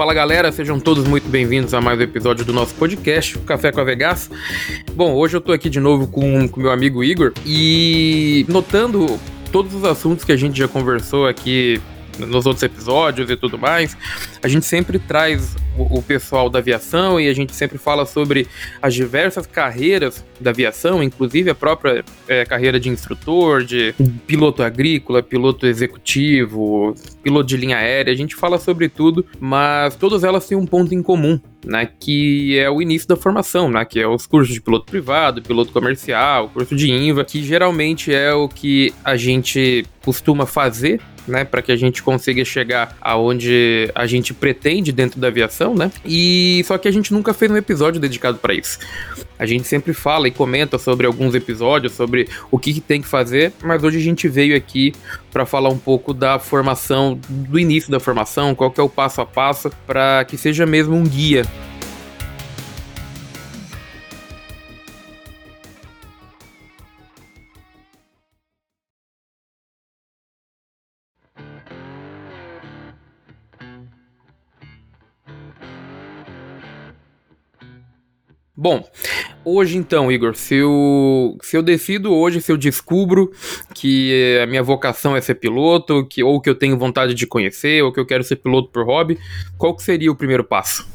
Fala galera, sejam todos muito bem-vindos a mais um episódio do nosso podcast, Café com a Vegas. Bom, hoje eu tô aqui de novo com o meu amigo Igor e notando todos os assuntos que a gente já conversou aqui nos outros episódios e tudo mais, a gente sempre traz o, o, pessoal da aviação e a gente sempre fala sobre as diversas carreiras da aviação, inclusive a própria é, carreira de instrutor, de piloto agrícola, piloto executivo, piloto de linha aérea, a gente fala sobre tudo, mas todas elas têm um ponto em comum, né, que é o início da formação, né, que é os cursos de piloto privado, piloto comercial, curso de INVA, que geralmente é o que a gente costuma fazer né, para que a gente consiga chegar aonde a gente pretende dentro da aviação, né? E só que a gente nunca fez um episódio dedicado para isso. A gente sempre fala e comenta sobre alguns episódios, sobre o que, que tem que fazer, mas hoje a gente veio aqui para falar um pouco da formação, do início da formação, qual que é o passo a passo, para que seja mesmo um guia Bom, hoje então, Igor, se eu, se eu decido hoje, se eu descubro que a minha vocação é ser piloto, que, ou que eu tenho vontade de conhecer, ou que eu quero ser piloto por hobby, qual que seria o primeiro passo?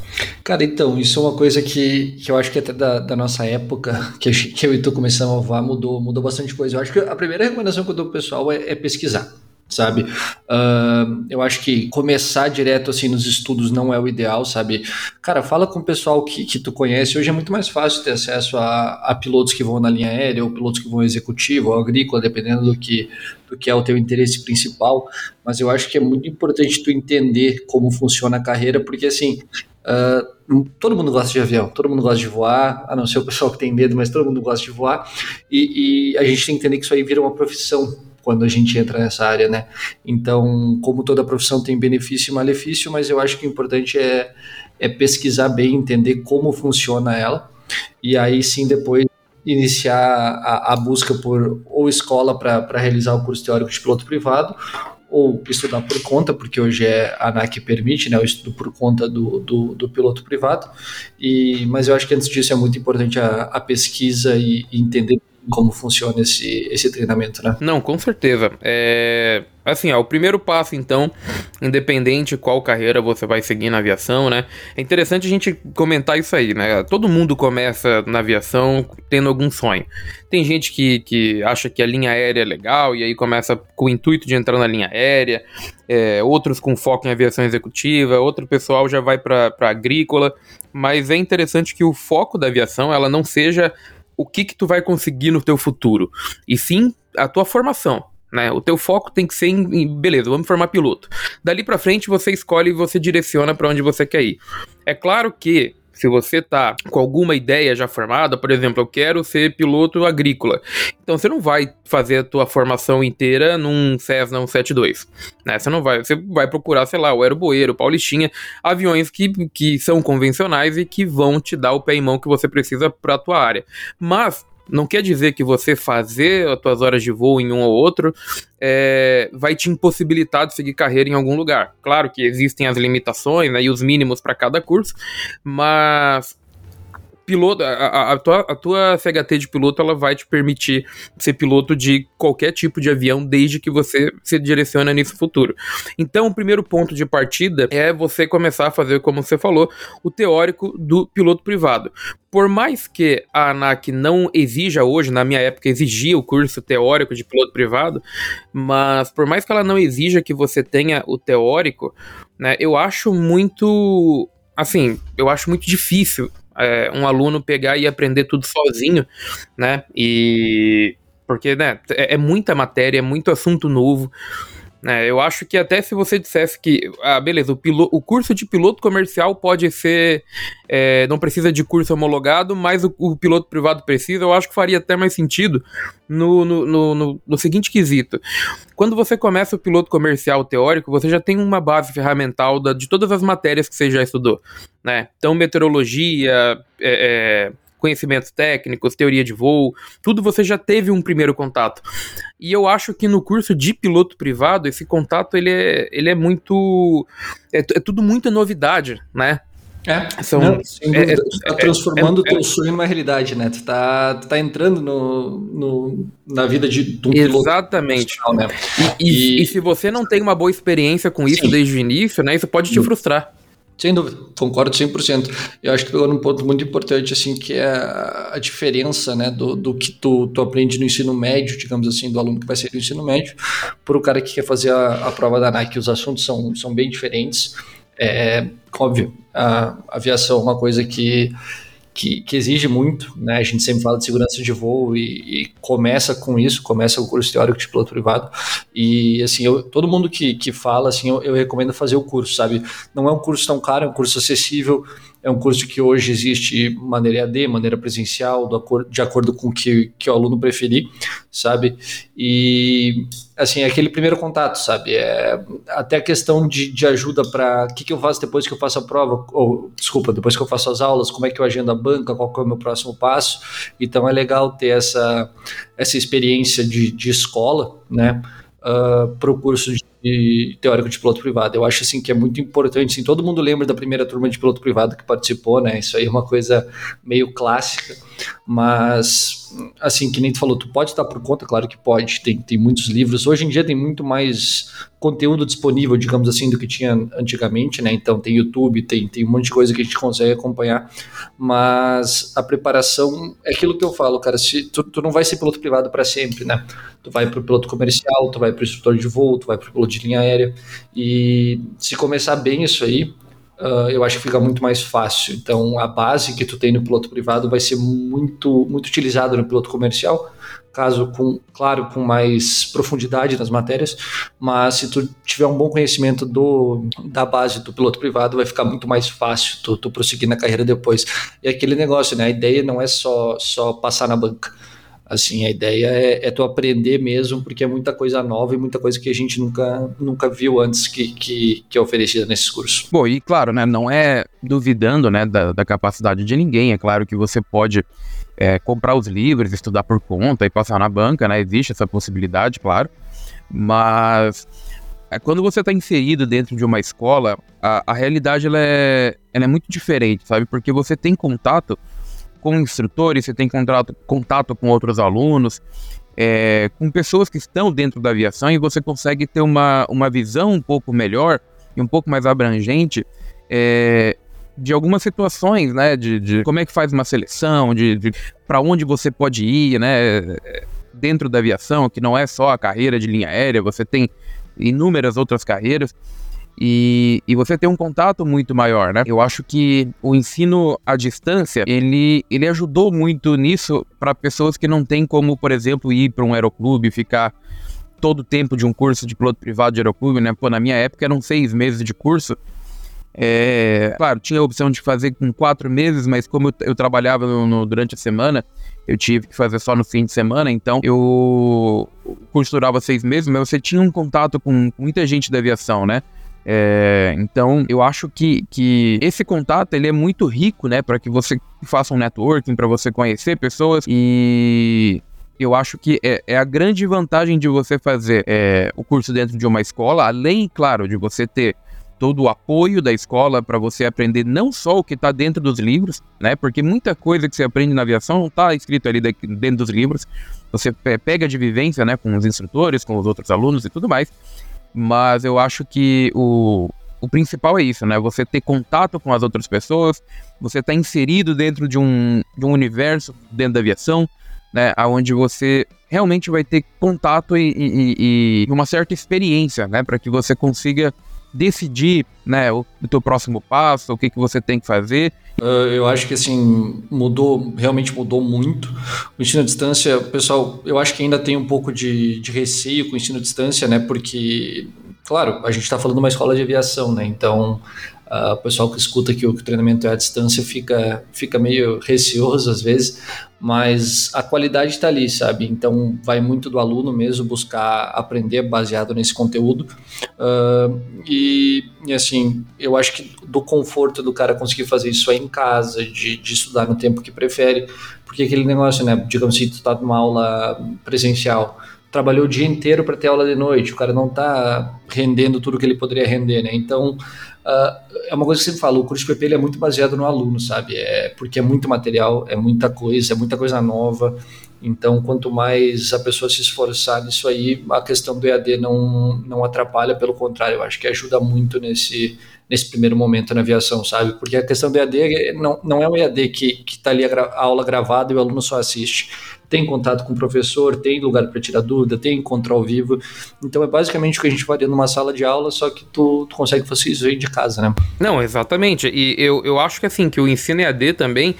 Cara, então, isso é uma coisa que, que eu acho que até da, da nossa época, que, que eu e tu começamos a voar, mudou, mudou bastante coisa. Eu acho que a primeira recomendação que eu dou pro pessoal é, é pesquisar sabe? Uh, eu acho que começar direto assim nos estudos não é o ideal, sabe? Cara, fala com o pessoal que, que tu conhece. Hoje é muito mais fácil ter acesso a, a pilotos que vão na linha aérea, ou pilotos que vão executivo, ou agrícola, dependendo do que, do que é o teu interesse principal. Mas eu acho que é muito importante tu entender como funciona a carreira, porque assim. Uh, todo mundo gosta de avião, todo mundo gosta de voar, a não ser o pessoal que tem medo, mas todo mundo gosta de voar, e, e a gente tem que entender que isso aí vira uma profissão, quando a gente entra nessa área, né? Então, como toda profissão tem benefício e malefício, mas eu acho que o importante é, é pesquisar bem, entender como funciona ela, e aí sim depois iniciar a, a busca por ou escola para realizar o curso teórico de piloto privado, ou estudar por conta, porque hoje é a ANAC permite, né, o estudo por conta do, do, do, piloto privado, e, mas eu acho que antes disso é muito importante a, a pesquisa e, e entender como funciona esse, esse treinamento, né? Não, com certeza. É, assim, ó, o primeiro passo, então, independente qual carreira você vai seguir na aviação, né? É interessante a gente comentar isso aí, né? Todo mundo começa na aviação tendo algum sonho. Tem gente que, que acha que a linha aérea é legal e aí começa com o intuito de entrar na linha aérea, é, outros com foco em aviação executiva, outro pessoal já vai para agrícola, mas é interessante que o foco da aviação ela não seja o que que tu vai conseguir no teu futuro, e sim a tua formação. Né? O teu foco tem que ser em, em beleza, vamos formar piloto. Dali para frente você escolhe e você direciona para onde você quer ir. É claro que se você tá com alguma ideia já formada, por exemplo, eu quero ser piloto agrícola. Então você não vai fazer a tua formação inteira num Cessna 172, né? Você não vai, você vai procurar, sei lá, o Aeroboeiro, o Paulistinha, aviões que, que são convencionais e que vão te dar o pé em mão que você precisa para a tua área. Mas não quer dizer que você fazer as suas horas de voo em um ou outro é, vai te impossibilitar de seguir carreira em algum lugar. Claro que existem as limitações né, e os mínimos para cada curso, mas piloto, a, a, tua, a tua CHT de piloto ela vai te permitir ser piloto de qualquer tipo de avião desde que você se direciona nisso futuro. Então, o primeiro ponto de partida é você começar a fazer, como você falou, o teórico do piloto privado. Por mais que a ANAC não exija hoje, na minha época exigia o curso teórico de piloto privado, mas por mais que ela não exija que você tenha o teórico, né, eu acho muito assim, eu acho muito difícil é, um aluno pegar e aprender tudo sozinho, né? E porque né, é, é muita matéria, é muito assunto novo. É, eu acho que até se você dissesse que, ah, beleza, o, piloto, o curso de piloto comercial pode ser, é, não precisa de curso homologado, mas o, o, piloto privado precisa, eu acho que faria até mais sentido no, no, no, no, no seguinte quesito. Quando você começa o piloto comercial teórico, você já tem uma base ferramental da, de todas as matérias que você já estudou, né? Então, meteorologia, é, é conhecimentos técnicos, teoria de voo, tudo você já teve um primeiro contato. E eu acho que no curso de piloto privado, esse contato ele é, ele é muito. É, é tudo muita novidade, né? É, São, não, é, dúvida, é, tá transformando o é, teu sonho numa realidade, né? Tu tá, tu tá entrando no, no, na vida de, de um Exatamente. Né? E, e, e, se você não tem uma boa experiência com isso Sim. desde o início, né? Isso pode te hum. frustrar. Sem dúvida, concordo 100%. Eu acho que pegou num ponto muito importante, assim, que é a diferença, né, do, do que tu, tu aprende no ensino médio, digamos assim, do aluno que vai ser do ensino médio, para o cara que quer fazer a, a prova da NAC. Os assuntos são, são bem diferentes. É óbvio, a aviação é uma coisa que que, que, exige muito, né? A gente sempre fala de segurança de voo e, e, começa com isso, começa com o curso teórico de piloto privado. E assim, eu, todo mundo que, que fala, assim, eu, eu, recomendo fazer o curso, sabe? Não é um curso tão caro, é um curso acessível. É um curso que hoje existe maneira EAD, maneira presencial, do acordo, de acordo com o que, que o aluno preferir, sabe? E, assim, é aquele primeiro contato, sabe? É, até a questão de, de ajuda para o que, que eu faço depois que eu faço a prova, ou, desculpa, depois que eu faço as aulas, como é que eu agendo a banca, qual é o meu próximo passo. Então, é legal ter essa, essa experiência de, de escola, né? Uh, para o curso de de teórico de piloto privado. Eu acho assim que é muito importante, assim, todo mundo lembra da primeira turma de piloto privado que participou, né? Isso aí é uma coisa meio clássica, mas assim, que nem tu falou, tu pode estar por conta, claro que pode, tem, tem muitos livros. Hoje em dia tem muito mais conteúdo disponível, digamos assim, do que tinha antigamente, né? Então tem YouTube, tem, tem um monte de coisa que a gente consegue acompanhar, mas a preparação é aquilo que eu falo, cara, se tu, tu não vai ser piloto privado para sempre, né? Tu vai para o piloto comercial, tu vai para o instrutor de voo, tu vai para o piloto de linha aérea, e se começar bem isso aí, uh, eu acho que fica muito mais fácil. Então, a base que tu tem no piloto privado vai ser muito, muito utilizada no piloto comercial, caso com, claro, com mais profundidade nas matérias, mas se tu tiver um bom conhecimento do, da base do piloto privado, vai ficar muito mais fácil tu, tu prosseguir na carreira depois. E aquele negócio, né? A ideia não é só, só passar na banca. Assim, a ideia é, é, tu aprender mesmo, porque é muita coisa nova e muita coisa que a gente nunca, nunca viu antes que, que, que é oferecida nesses cursos. Bom, e claro, né, não é duvidando né, da, da capacidade de ninguém, é claro que você pode é, comprar os livros, estudar por conta e passar na banca, né, existe essa possibilidade, claro, mas é, quando você está inserido dentro de uma escola, a, a realidade ela é, ela é muito diferente, sabe, porque você tem contato com instrutores, você tem contato, contato com outros alunos, é, com pessoas que estão dentro da aviação e você consegue ter uma, uma visão um pouco melhor e um pouco mais abrangente é, de algumas situações, né? De, de, como é que faz uma seleção, de, de para onde você pode ir, né? Dentro da aviação, que não é só a carreira de linha aérea, você tem inúmeras outras carreiras e, e você tem um contato muito maior, né? Eu acho que o ensino à distância, ele, ele ajudou muito nisso para pessoas que não têm como, por exemplo, ir para um aeroclube, ficar todo o tempo de um curso de piloto privado de aeroclube, né? Pô, na minha época eram seis meses de curso. É, claro, tinha a opção de fazer com quatro meses, mas como eu, eu trabalhava no, no, durante a semana, eu tive que fazer só no fim de semana, então eu durava seis meses, mas você tinha um contato com muita gente da aviação, né? É, então, eu acho que, que esse contato ele é muito rico, né, para que você faça um networking, para você conhecer pessoas e eu acho que é, é, a grande vantagem de você fazer é, o curso dentro de uma escola, além, claro, de você ter todo o apoio da escola para você aprender não só o que está dentro dos livros, né? Porque muita coisa que você aprende na aviação não está escrito ali dentro dos livros. Você pega de vivência, né, com os instrutores, com os outros alunos e tudo mais. Mas eu acho que o, o principal é isso, né? Você ter contato com as outras pessoas, você estar tá inserido dentro de um, de um universo dentro da aviação, né? Onde você realmente vai ter contato e, e, e uma certa experiência, né? Para que você consiga decidir, né, o, o teu próximo passo, o que, que você tem que fazer. Uh, eu acho que assim mudou, realmente mudou muito. O ensino à distância, pessoal, eu acho que ainda tem um pouco de, de receio com o ensino à distância, né? Porque claro, a gente está falando de uma escola de aviação, né? Então, uh, o pessoal que escuta que o, treinamento é à distância fica, fica meio receoso às vezes, mas a qualidade está ali, sabe? Então, vai muito do aluno mesmo buscar aprender baseado nesse conteúdo. Uh, e, e, assim, eu acho que do conforto do cara conseguir fazer isso aí em casa, de, de estudar no tempo que prefere, porque aquele negócio, né? Digamos assim, tu tá numa aula presencial trabalhou o dia inteiro para ter aula de noite, o cara não está rendendo tudo que ele poderia render, né? Então, uh, é uma coisa que você fala, o curso de PP é muito baseado no aluno, sabe? É porque é muito material, é muita coisa, é muita coisa nova. Então, quanto mais a pessoa se esforçar nisso aí, a questão do EAD não, não atrapalha, pelo contrário, eu acho que ajuda muito nesse, nesse primeiro momento na aviação, sabe? Porque a questão do EAD não, não é um EAD que está ali a, a aula gravada e o aluno só assiste tem contato com o professor, tem lugar para tirar dúvida, tem encontro ao vivo. Então é basicamente o que a gente faria numa sala de aula, só que tu, tu consegue fazer isso aí de casa, né? Não, exatamente. E eu, eu acho que assim, que o ensino EAD também,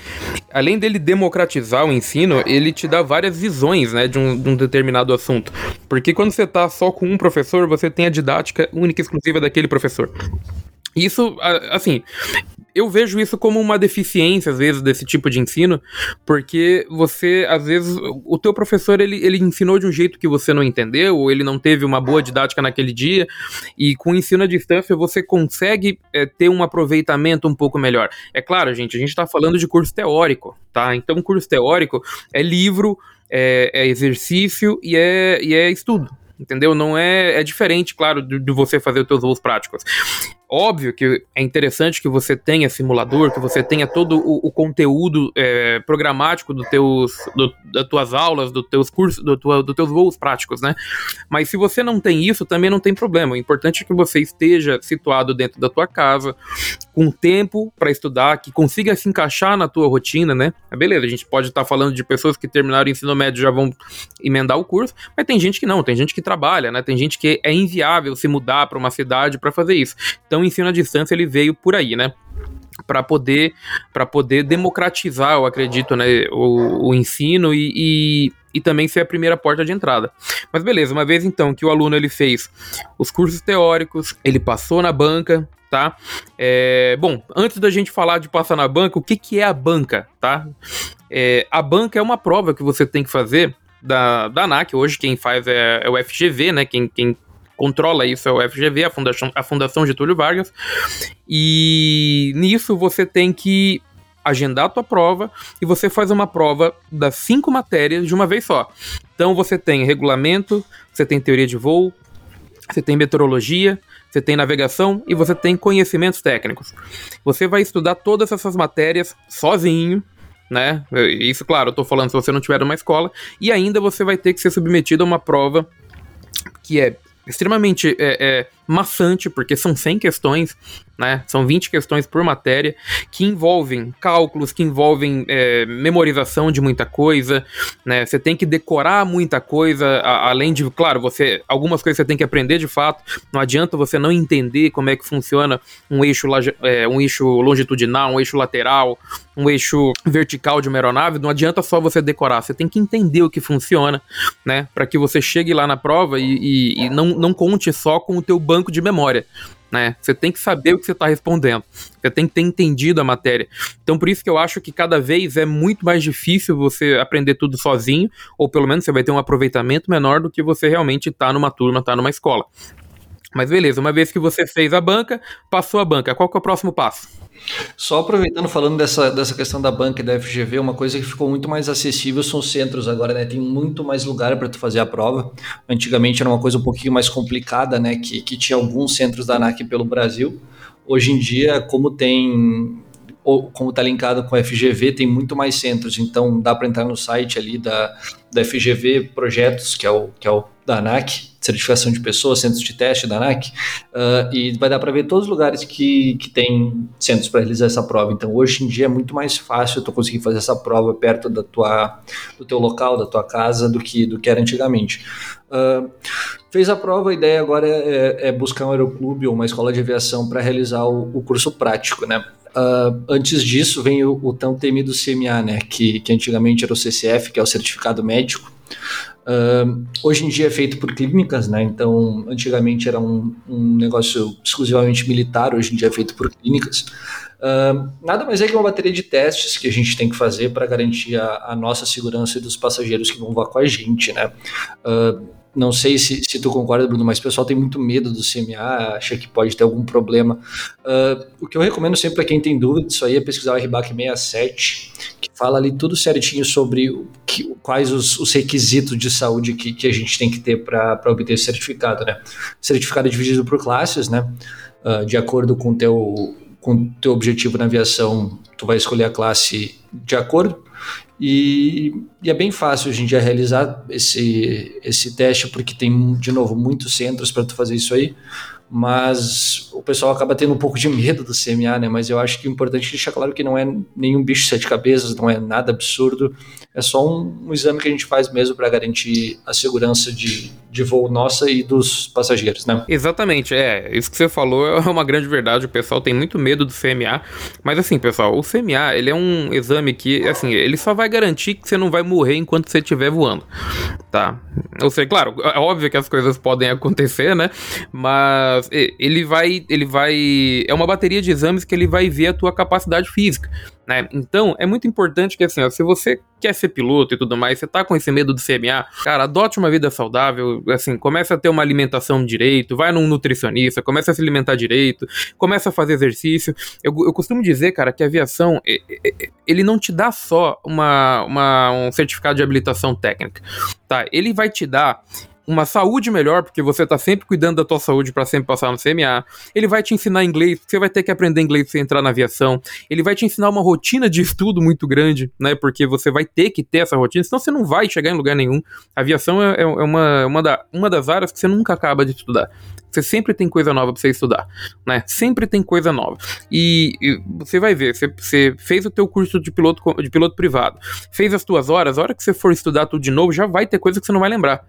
além dele democratizar o ensino, ele te dá várias visões, né, de um, de um determinado assunto. Porque quando você tá só com um professor, você tem a didática única e exclusiva daquele professor. Isso, assim, eu vejo isso como uma deficiência, às vezes, desse tipo de ensino, porque você, às vezes, o teu professor, ele, ele ensinou de um jeito que você não entendeu, ou ele não teve uma boa didática naquele dia, e com o ensino à distância você consegue é, ter um aproveitamento um pouco melhor. É claro, gente, a gente está falando de curso teórico, tá? Então, curso teórico é livro, é, é exercício e é, e é estudo entendeu? Não é, é diferente, claro, de, de você fazer os seus voos práticos. Óbvio que é interessante que você tenha simulador, que você tenha todo o, o conteúdo é, programático do teus, do, das tuas aulas, dos teus cursos, do tua, teus voos práticos, né? Mas se você não tem isso, também não tem problema. O importante é que você esteja situado dentro da tua casa, com tempo para estudar, que consiga se encaixar na tua rotina, né? É beleza, a gente pode estar tá falando de pessoas que terminaram o ensino médio já vão emendar o curso, mas tem gente que não, tem gente que trabalha, né? Tem gente que é inviável se mudar para uma cidade para fazer isso. Então, o ensino à distância ele veio por aí, né? Para poder para poder democratizar, eu acredito, né, o, o ensino e, e, e, também ser a primeira porta de entrada. Mas beleza, uma vez então que o aluno ele fez os cursos teóricos, ele passou na banca, tá? É, bom, antes da gente falar de passar na banca, o que, que é a banca, tá? É, a banca é uma prova que você tem que fazer da, da ANAC, hoje quem faz é, é o FGV, né? Quem, quem controla isso é o FGV, a Fundação, a Fundação Getúlio Vargas. E nisso você tem que agendar a tua prova e você faz uma prova das cinco matérias de uma vez só. Então você tem regulamento, você tem teoria de voo, você tem meteorologia, você tem navegação e você tem conhecimentos técnicos. Você vai estudar todas essas matérias sozinho, né? Isso, claro, eu tô falando se você não tiver uma escola, e ainda você vai ter que ser submetido a uma prova que é extremamente é, é, maçante, porque são 100 questões, né? São 20 questões por matéria, que envolvem cálculos, que envolvem é, memorização de muita coisa, né? Você tem que decorar muita coisa, a, além de, claro, você algumas coisas você tem que aprender de fato. Não adianta você não entender como é que funciona um eixo, é, um eixo longitudinal, um eixo lateral, um eixo vertical de uma aeronave. Não adianta só você decorar, você tem que entender o que funciona, né? Para que você chegue lá na prova e, e, e não, não conte só com o teu banco banco de memória. Né? Você tem que saber o que você está respondendo. Você tem que ter entendido a matéria. Então, por isso que eu acho que cada vez é muito mais difícil você aprender tudo sozinho, ou pelo menos você vai ter um aproveitamento menor do que você realmente está numa turma, está numa escola. Mas beleza, uma vez que você fez a banca, passou a banca, qual que é o próximo passo? Só aproveitando, falando dessa, dessa questão da banca e da FGV, uma coisa que ficou muito mais acessível são os centros agora, né? Tem muito mais lugar para tu fazer a prova. Antigamente era uma coisa um pouquinho mais complicada, né? Que, que tinha alguns centros da ANAC pelo Brasil. Hoje em dia, como tem ou como está linkado com a FGV, tem muito mais centros, então dá para entrar no site ali da, da FGV Projetos, que é o, que é o da ANAC, certificação de pessoas, centros de teste da ANAC, uh, e vai dar para ver todos os lugares que, que tem centros para realizar essa prova. Então, hoje em dia é muito mais fácil tu conseguir fazer essa prova perto da tua, do teu local, da tua casa, do que, do que era antigamente. Uh, fez a prova, a ideia agora é, é, buscar um aeroclube ou uma escola de aviação para realizar o, o curso prático, né? Uh, antes disso, vem o, o, tão temido CMA, né? Que, que antigamente era o CCF, que é o certificado médico. Uh, hoje em dia é feito por clínicas, né? Então, antigamente era um, um negócio exclusivamente militar, hoje em dia é feito por clínicas. Uh, nada mais é que uma bateria de testes que a gente tem que fazer para garantir a, a, nossa segurança e dos passageiros que vão voar com a gente, né? Uh, não sei se, se tu concorda, Bruno, mas o pessoal tem muito medo do CMA, acha que pode ter algum problema. Uh, o que eu recomendo sempre para quem tem dúvida disso aí é pesquisar o RBAC 67, que fala ali tudo certinho sobre o, que, quais os, os, requisitos de saúde que, que, a gente tem que ter para obter esse certificado, né? Certificado é dividido por classes, né? Uh, de acordo com o teu, com teu objetivo na aviação, tu vai escolher a classe de acordo. E, e, é bem fácil hoje em dia realizar esse, esse teste, porque tem, de novo, muitos centros para tu fazer isso aí mas o pessoal acaba tendo um pouco de medo do CMA, né? Mas eu acho que é importante deixar claro que não é nenhum bicho de sete cabeças, não é nada absurdo, é só um, um exame que a gente faz mesmo para garantir a segurança de, de voo nossa e dos passageiros, né? Exatamente, é, isso que você falou é uma grande verdade, o pessoal tem muito medo do CMA, mas assim, pessoal, o CMA, ele é um exame que, assim, ele só vai garantir que você não vai morrer enquanto você estiver voando, tá? Ou seja, claro, é óbvio que as coisas podem acontecer, né? Mas ele vai, ele vai, é uma bateria de exames que ele vai ver a tua capacidade física, né? Então, é muito importante que assim, ó, se você quer ser piloto e tudo mais, você tá com esse medo do CMA, cara, adote uma vida saudável, assim, começa a ter uma alimentação direito, vai num nutricionista, começa a se alimentar direito, começa a fazer exercício. Eu, eu costumo dizer, cara, que a aviação, ele não te dá só uma, uma, um certificado de habilitação técnica, tá? Ele vai te dar uma saúde melhor, porque você está sempre cuidando da tua saúde para sempre passar no CMA. Ele vai te ensinar inglês, você vai ter que aprender inglês para entrar na aviação. Ele vai te ensinar uma rotina de estudo muito grande, né? Porque você vai ter que ter essa rotina, senão você não vai chegar em lugar nenhum. A aviação é, é uma, uma, da, uma das áreas que você nunca acaba de estudar. Você sempre tem coisa nova para você estudar, né? Sempre tem coisa nova. E, e você vai ver, você, você, fez o teu curso de piloto, de piloto privado, fez as tuas horas, a hora que você for estudar tudo de novo, já vai ter coisa que você não vai lembrar.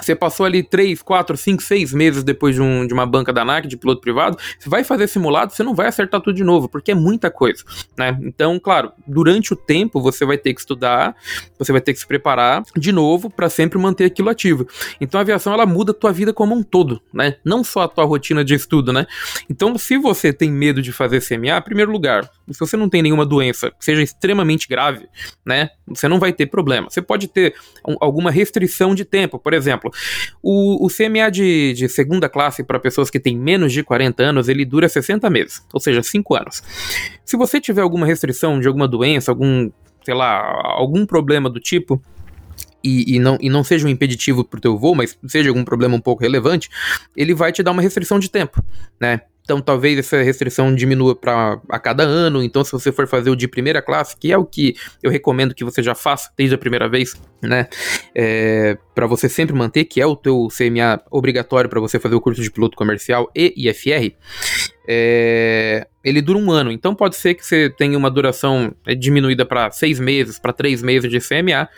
Você passou ali 3, 4, 5, 6 meses depois de, um, de uma banca da ANAC, de piloto privado, você vai fazer simulado, você não vai acertar tudo de novo, porque é muita coisa, né? Então, claro, durante o tempo você vai ter que estudar, você vai ter que se preparar de novo para sempre manter aquilo ativo. Então a aviação ela muda a tua vida como um todo, né? Não só a tua rotina de estudo, né? Então, se você tem medo de fazer CMA, primeiro lugar, se você não tem nenhuma doença que seja extremamente grave, né? Você não vai ter problema. Você pode ter um, alguma restrição de tempo, por exemplo, o, o CMA de, de segunda classe para pessoas que têm menos de 40 anos, ele dura 60 meses, ou seja, 5 anos. Se você tiver alguma restrição de alguma doença, algum, sei lá, algum problema do tipo, e, e, não, e não seja um impeditivo para o teu voo, mas seja algum problema um pouco relevante, ele vai te dar uma restrição de tempo, né? Então talvez essa restrição diminua para a cada ano. Então, se você for fazer o de primeira classe, que é o que eu recomendo que você já faça desde a primeira vez, né? É, para você sempre manter, que é o teu CMA obrigatório para você fazer o curso de piloto comercial e IFR, é, ele dura um ano. Então pode ser que você tenha uma duração é, diminuída para seis meses, para três meses de CMA,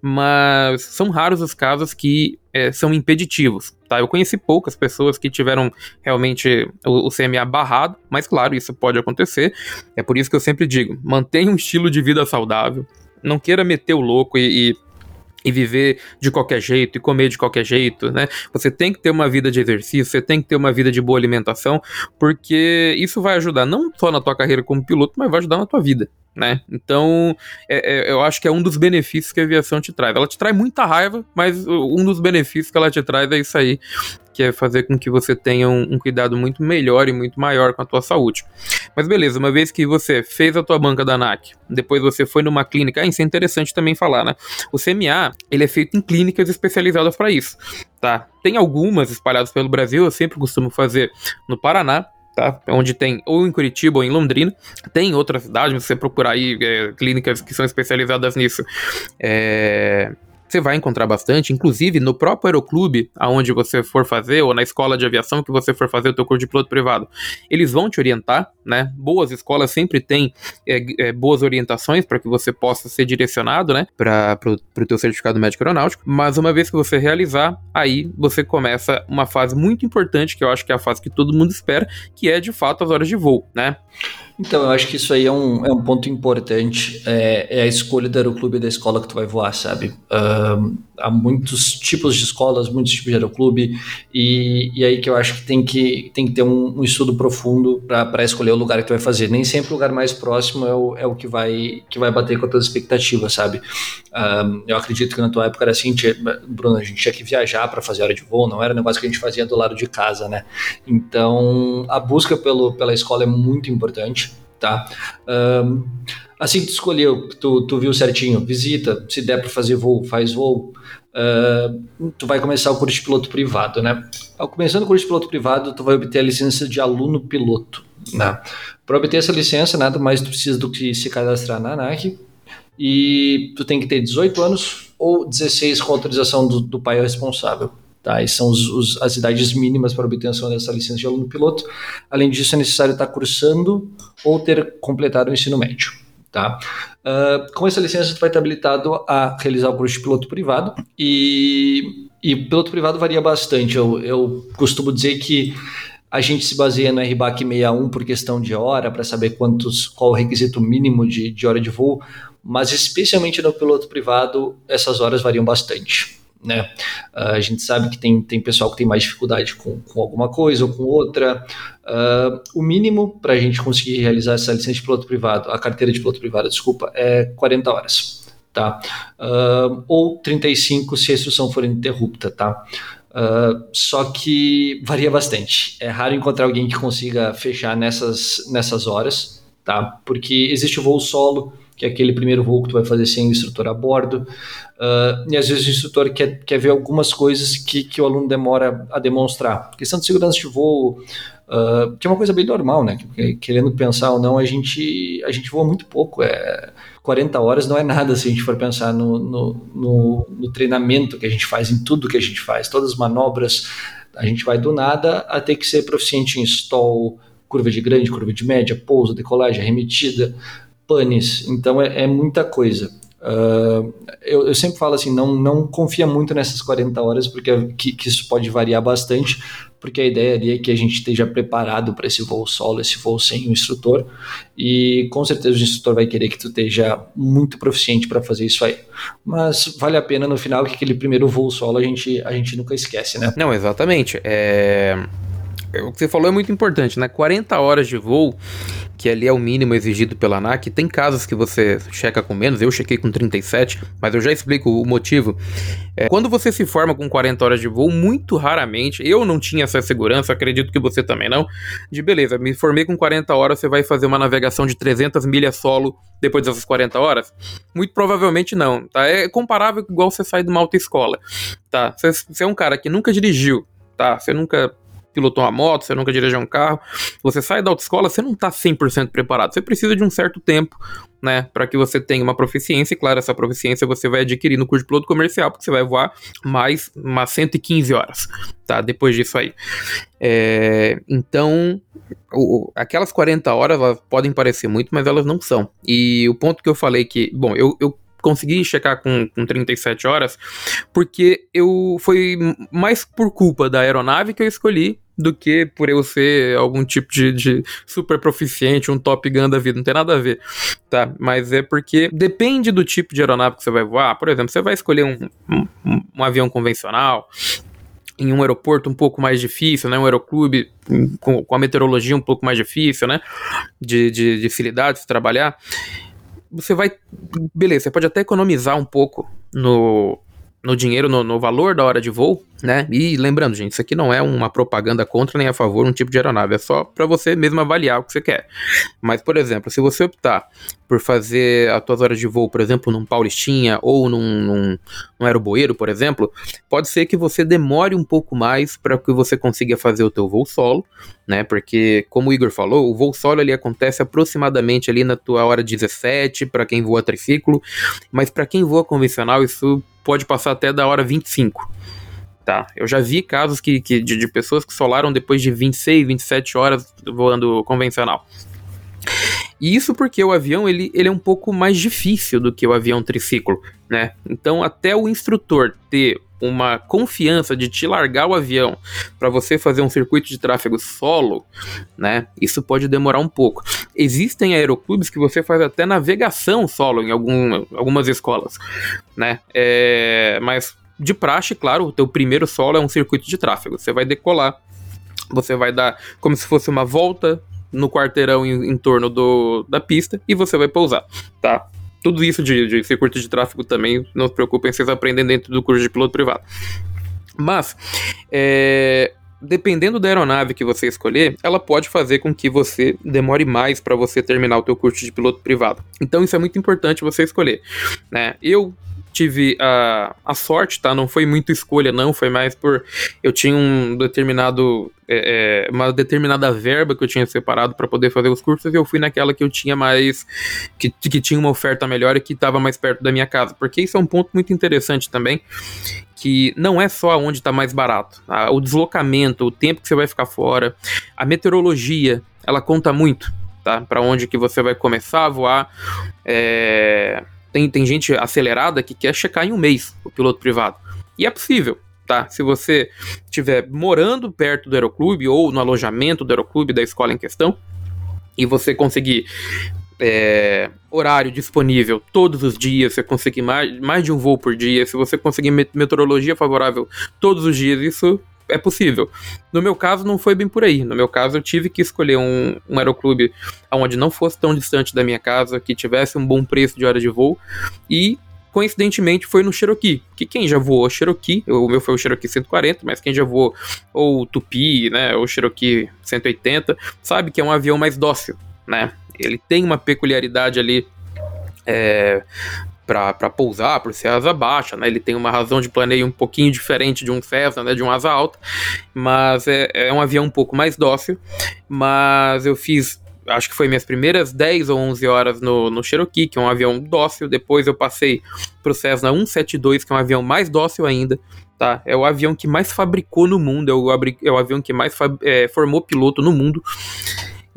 mas são raros os casos que é, são impeditivos. Tá? Eu conheci poucas pessoas que tiveram realmente o, o, CMA barrado, mas claro, isso pode acontecer. É por isso que eu sempre digo: mantenha um estilo de vida saudável, não queira meter o louco e, e e viver de qualquer jeito e comer de qualquer jeito, né? Você tem que ter uma vida de exercício, você tem que ter uma vida de boa alimentação, porque isso vai ajudar não só na tua carreira como piloto, mas vai ajudar na tua vida. Né? Então, é, é, eu acho que é um dos benefícios que a aviação te traz. Ela te traz muita raiva, mas um dos benefícios que ela te traz é isso aí, que é fazer com que você tenha um, um, cuidado muito melhor e muito maior com a tua saúde. Mas beleza, uma vez que você fez a tua banca da ANAC, depois você foi numa clínica, ah, isso é interessante também falar, né? O CMA, ele é feito em clínicas especializadas para isso, tá? Tem algumas espalhadas pelo Brasil, eu sempre costumo fazer no Paraná, tá? Onde tem ou em Curitiba ou em Londrina. Tem outras cidades, você procurar aí é, clínicas que são especializadas nisso. É, você vai encontrar bastante, inclusive no próprio aeroclube, aonde você for fazer, ou na escola de aviação que você for fazer o teu curso de piloto privado, eles vão te orientar, né? Boas escolas sempre têm é, é, boas orientações para que você possa ser direcionado, né? Para o teu certificado médico aeronáutico, mas uma vez que você realizar, aí você começa uma fase muito importante, que eu acho que é a fase que todo mundo espera, que é de fato as horas de voo, né? Então, eu acho que isso aí é um, é um ponto importante. É, é a escolha do aeroclube da escola que tu vai voar, sabe? Um, há muitos tipos de escolas, muitos tipos de aeroclube, e, e aí que eu acho que tem que, tem que ter um, um estudo profundo para escolher o lugar que tu vai fazer. Nem sempre o lugar mais próximo é o, é o que, vai, que vai bater com as tuas expectativas, sabe? Um, eu acredito que na tua época era assim, tinha, Bruno, a gente tinha que viajar para fazer hora de voo, não era um negócio que a gente fazia do lado de casa, né? Então, a busca pelo, pela escola é muito importante, tá? Um, assim que tu escolheu, tu, tu viu certinho, visita, se der para fazer voo, faz voo, uh, tu vai começar o curso de piloto privado, né? Começando o curso de piloto privado, tu vai obter a licença de aluno piloto, né? Para obter essa licença, nada mais tu precisa do que se cadastrar na ANAC e tu tem que ter 18 anos ou 16 com autorização do, do pai responsável. Tá, e são os, os, as idades mínimas para obtenção dessa licença de aluno piloto. Além disso, é necessário estar cursando ou ter completado o ensino médio. Tá? Uh, com essa licença, você vai estar habilitado a realizar o curso de piloto privado e, e piloto privado varia bastante. Eu, eu costumo dizer que a gente se baseia no RBAC 61 por questão de hora, para saber quantos, qual o requisito mínimo de, de hora de voo, mas especialmente no piloto privado, essas horas variam bastante. Né? Uh, a gente sabe que tem, tem pessoal que tem mais dificuldade com, com alguma coisa ou com outra. Uh, o mínimo para a gente conseguir realizar essa licença de piloto privado, a carteira de piloto privado, desculpa, é 40 horas. Tá? Uh, ou 35 se a instrução for ininterrupta. Tá? Uh, só que varia bastante. É raro encontrar alguém que consiga fechar nessas, nessas horas, tá? Porque existe o voo solo, que é aquele primeiro voo que tu vai fazer sem o instrutor a bordo. Uh, e às vezes o instrutor quer, quer ver algumas coisas que, que o aluno demora a demonstrar. Questão de segurança de voo, uh, que é uma coisa bem normal, né? Querendo pensar ou não, a gente, a gente voa muito pouco. É, 40 horas não é nada se a gente for pensar no, no, no, no treinamento que a gente faz, em tudo que a gente faz, todas as manobras. A gente vai do nada a ter que ser proficiente em stall, curva de grande, curva de média, pouso, decolagem, arremetida, panes, então é, é muita coisa. Uh, eu, eu, sempre falo assim, não, não confia muito nessas 40 horas, porque que, que, isso pode variar bastante, porque a ideia ali é que a gente esteja preparado para esse voo solo, esse voo sem o instrutor, e com certeza o instrutor vai querer que tu esteja muito proficiente para fazer isso aí. Mas vale a pena no final que aquele primeiro voo solo a gente, a gente nunca esquece, né? Não, exatamente. É o que você falou é muito importante, né? 40 horas de voo, que ali é o mínimo exigido pela ANAC. Tem casos que você checa com menos, eu chequei com 37, mas eu já explico o motivo. É, quando você se forma com 40 horas de voo, muito raramente, eu não tinha essa segurança, acredito que você também não, de beleza, me formei com 40 horas, você vai fazer uma navegação de 300 milhas solo depois dessas 40 horas? Muito provavelmente não, tá? É comparável igual você sair de uma autoescola, tá? Você, você é um cara que nunca dirigiu, tá? Você nunca pilotou uma moto, você nunca dirigiu um carro, você sai da autoescola, você não está 100% preparado. Você precisa de um certo tempo, né, para que você tenha uma proficiência. E claro, essa proficiência você vai adquirir no curso de piloto comercial, porque você vai voar mais umas 115 horas, tá? Depois disso aí. É, então, o, aquelas 40 horas elas podem parecer muito, mas elas não são. E o ponto que eu falei que, bom, eu, eu consegui checar com, com 37 horas, porque eu foi mais por culpa da aeronave que eu escolhi do que por eu ser algum tipo de, de, super proficiente, um Top Gun da vida. Não tem nada a ver, tá? Mas é porque depende do tipo de aeronave que você vai voar. Por exemplo, você vai escolher um, um, um avião convencional em um aeroporto um pouco mais difícil, né? Um aeroclube com, com a meteorologia um pouco mais difícil, né? De, de, de facilidade de trabalhar. Você vai. Beleza, você pode até economizar um pouco no, no dinheiro, no, no, valor da hora de voo, né? E lembrando, gente, isso aqui não é uma propaganda contra nem a favor um tipo de aeronave, é só para você mesmo avaliar o que você quer. Mas, por exemplo, se você optar por fazer as suas horas de voo, por exemplo, num Paulistinha ou num, num, num Aeroboeiro, por exemplo, pode ser que você demore um pouco mais para que você consiga fazer o teu voo solo, né? Porque, como o Igor falou, o voo solo ele acontece aproximadamente ali na tua hora 17 para quem voa triciclo, mas para quem voa convencional isso pode passar até da hora 25. Tá? Eu já vi casos que, que de, de pessoas que solaram depois de 26, 27 horas voando convencional. E isso porque o avião ele, ele é um pouco mais difícil do que o avião triciclo, né? Então até o instrutor ter uma confiança de te largar o avião para você fazer um circuito de tráfego solo, né? Isso pode demorar um pouco. Existem aeroclubes que você faz até navegação solo em algum, algumas escolas, né? É, mas de praxe, claro, o teu primeiro solo é um circuito de tráfego. Você vai decolar, você vai dar como se fosse uma volta no quarteirão em, em torno do, da pista e você vai pousar, tá? Tudo isso de, de circuito de tráfego também, não se preocupem, vocês aprendem dentro do curso de piloto privado. Mas, é, dependendo da aeronave que você escolher, ela pode fazer com que você demore mais para você terminar o teu curso de piloto privado. Então isso é muito importante você escolher, né? Eu tive a, a sorte, tá? Não foi muito escolha, não. Foi mais por. Eu tinha um determinado. É, é uma determinada verba que eu tinha separado para poder fazer os cursos e eu fui naquela que eu tinha mais. Que, que tinha uma oferta melhor e que estava mais perto da minha casa. Porque isso é um ponto muito interessante também. Que não é só onde está mais barato. Tá? O deslocamento, o tempo que você vai ficar fora, a meteorologia, ela conta muito. Tá? Para onde que você vai começar a voar. É, tem, tem gente acelerada que quer checar em um mês o piloto privado. E é possível, tá? Se você estiver morando perto do aeroclube ou no alojamento do aeroclube da escola em questão, e você conseguir é, horário disponível todos os dias, você conseguir mais, mais de um voo por dia, se você conseguir meteorologia favorável todos os dias, isso é possível. No meu caso, não foi bem por aí. No meu caso, eu tive que escolher um, um aeroclube onde não fosse tão distante da minha casa, que tivesse um bom preço de hora de voo e coincidentemente foi no Cherokee, que quem já voou Cherokee, o meu foi o Cherokee 140, mas quem já voou ou Tupi, né, ou Cherokee 180, sabe que é um avião mais dócil, né? Ele tem uma peculiaridade ali é, para pousar, por ser asa baixa, né? Ele tem uma razão de planeio um pouquinho diferente de um Cessna, né? De um asa alta, mas é, é um avião um pouco mais dócil. Mas eu fiz acho que foi minhas primeiras 10 ou 11 horas no, no Cherokee, que é um avião dócil. Depois eu passei pro Cessna 172, que é um avião mais dócil ainda. Tá? É o avião que mais fabricou no mundo, é o, é o avião que mais é, formou piloto no mundo.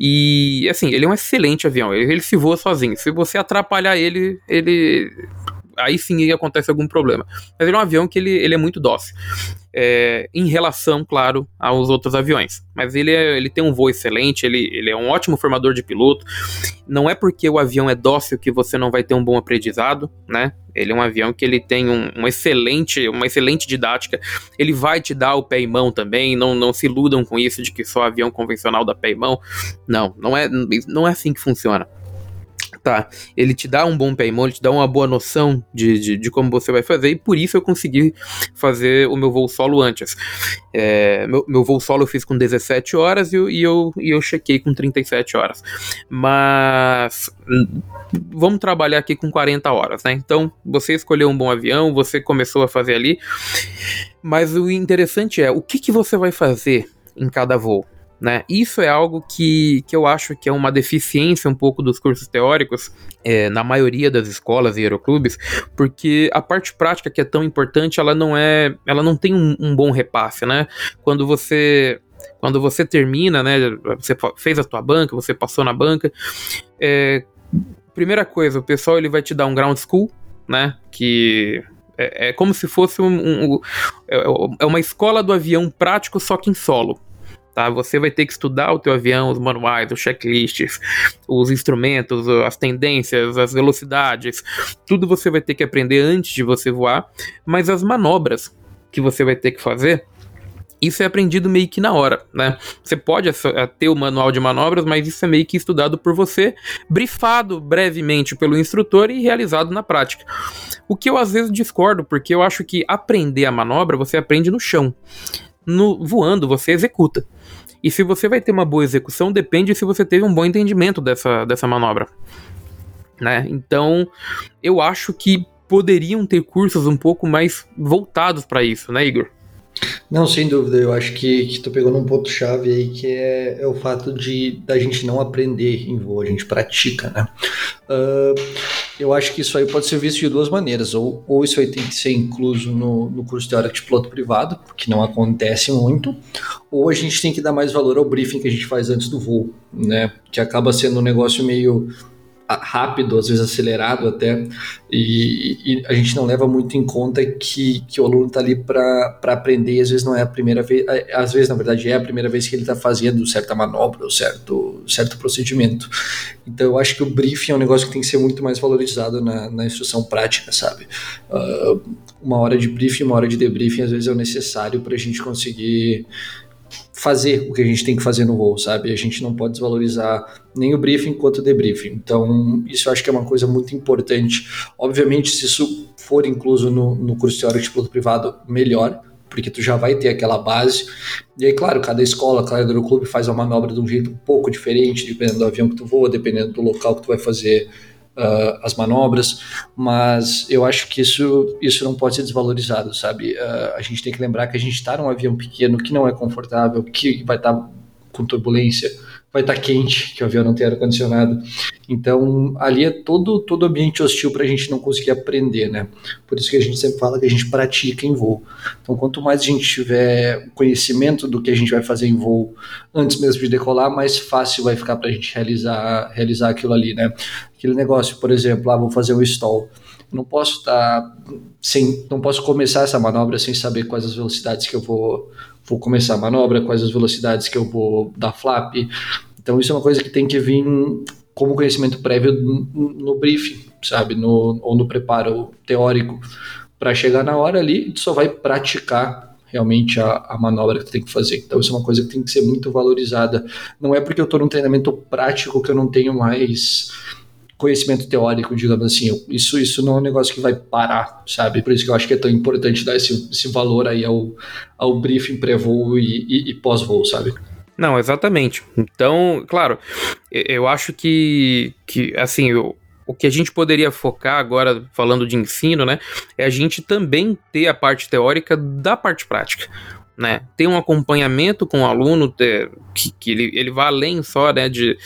E, assim, ele é um excelente avião. Ele, ele se voa sozinho. Se você atrapalhar ele, ele aí sim acontece algum problema. Mas ele é um avião que ele, ele é muito dócil. É, em relação, claro, aos outros aviões. Mas ele, é, ele tem um voo excelente, ele, ele é um ótimo formador de piloto. Não é porque o avião é dócil que você não vai ter um bom aprendizado, né? Ele é um avião que ele tem um, um excelente, uma excelente didática. Ele vai te dar o pé e mão também. Não, não se iludam com isso de que só avião convencional dá pé e mão. Não, não é, não é assim que funciona tá, ele te dá um bom paymon, ele te dá uma boa noção de, de, de, como você vai fazer, e por isso eu consegui fazer o meu voo solo antes. É, meu, meu voo solo eu fiz com 17 horas e, e, eu, e eu chequei com 37 horas. Mas vamos trabalhar aqui com 40 horas, né? Então, você escolheu um bom avião, você começou a fazer ali, mas o interessante é o que, que você vai fazer em cada voo. Né? Isso é algo que, que eu acho que é uma deficiência um pouco dos cursos teóricos é, na maioria das escolas e aeroclubes, porque a parte prática que é tão importante, ela não é, ela não tem um, um bom repasse, né? Quando você quando você termina, né? Você fez a tua banca, você passou na banca. É, primeira coisa, o pessoal ele vai te dar um ground school, né? Que é, é como se fosse um, um, é, é uma escola do avião prático, só que em solo tá? Você vai ter que estudar o teu avião, os manuais, os checklists, os instrumentos, as tendências, as velocidades, tudo você vai ter que aprender antes de você voar, mas as manobras que você vai ter que fazer isso é aprendido meio que na hora, né? Você pode ter o manual de manobras, mas isso é meio que estudado por você, brifado brevemente pelo instrutor e realizado na prática. O que eu às vezes discordo, porque eu acho que aprender a manobra você aprende no chão. No voando você executa. E se você vai ter uma boa execução, depende se você teve um bom entendimento dessa, dessa manobra. Né? Então, eu acho que poderiam ter cursos um pouco mais voltados para isso, né, Igor? Não, sem dúvida. Eu acho que, que tu pegou num ponto chave aí que é, é o fato de da gente não aprender em voo, a gente pratica, né? Uh, eu acho que isso aí pode ser visto de duas maneiras. Ou, ou isso aí tem que ser incluso no, no curso teórico de piloto privado, que não acontece muito, ou a gente tem que dar mais valor ao briefing que a gente faz antes do voo, né? Que acaba sendo um negócio meio rápido, às vezes acelerado até, e, e, a gente não leva muito em conta que, que o aluno está ali para aprender, e às vezes não é a primeira vez, é, às vezes na verdade é a primeira vez que ele está fazendo certa manobra ou certo, certo procedimento. Então eu acho que o briefing é um negócio que tem que ser muito mais valorizado na, na instrução prática, sabe? Uh, uma hora de briefing, uma hora de debriefing às vezes é o necessário para a gente conseguir fazer o que a gente tem que fazer no voo, sabe? A gente não pode desvalorizar nem o briefing quanto o debriefing. Então, isso eu acho que é uma coisa muito importante. Obviamente, se isso for incluso no, no curso teórico de piloto privado, melhor, porque tu já vai ter aquela base. E aí, claro, cada escola, cada aeroclube faz a manobra de um jeito um pouco diferente, dependendo do avião que tu voa, dependendo do local que tu vai fazer uh, as manobras, mas eu acho que isso, isso não pode ser desvalorizado, sabe? Uh, a gente tem que lembrar que a gente está num avião pequeno que não é confortável, que vai estar tá com turbulência, vai estar tá quente, que o avião não tem ar-condicionado. Então, ali é todo, todo ambiente hostil para a gente não conseguir aprender, né? Por isso que a gente sempre fala que a gente pratica em voo. Então, quanto mais a gente tiver conhecimento do que a gente vai fazer em voo antes mesmo de decolar, mais fácil vai ficar para a gente realizar, realizar aquilo ali, né? Aquele negócio, por exemplo, ah, vou fazer um stall. não posso estar tá sem, não posso começar essa manobra sem saber quais as velocidades que eu vou vou começar a manobra, quais as velocidades que eu vou dar flap. Então isso é uma coisa que tem que vir como conhecimento prévio no, briefing, sabe, no, ou no preparo teórico. Para chegar na hora ali, só vai praticar realmente a, a, manobra que tu tem que fazer. Então isso é uma coisa que tem que ser muito valorizada. Não é porque eu estou num treinamento prático que eu não tenho mais conhecimento teórico, digamos assim. Isso, isso não é um negócio que vai parar, sabe? Por isso que eu acho que é tão importante dar esse, esse valor aí ao, ao briefing pré-voo e, e, e pós-voo, sabe? Não, exatamente. Então, claro, eu acho que, que assim, eu, o que a gente poderia focar agora, falando de ensino, né, é a gente também ter a parte teórica da parte prática né? Tem um acompanhamento com o aluno que, que ele, ele vai além só né, de,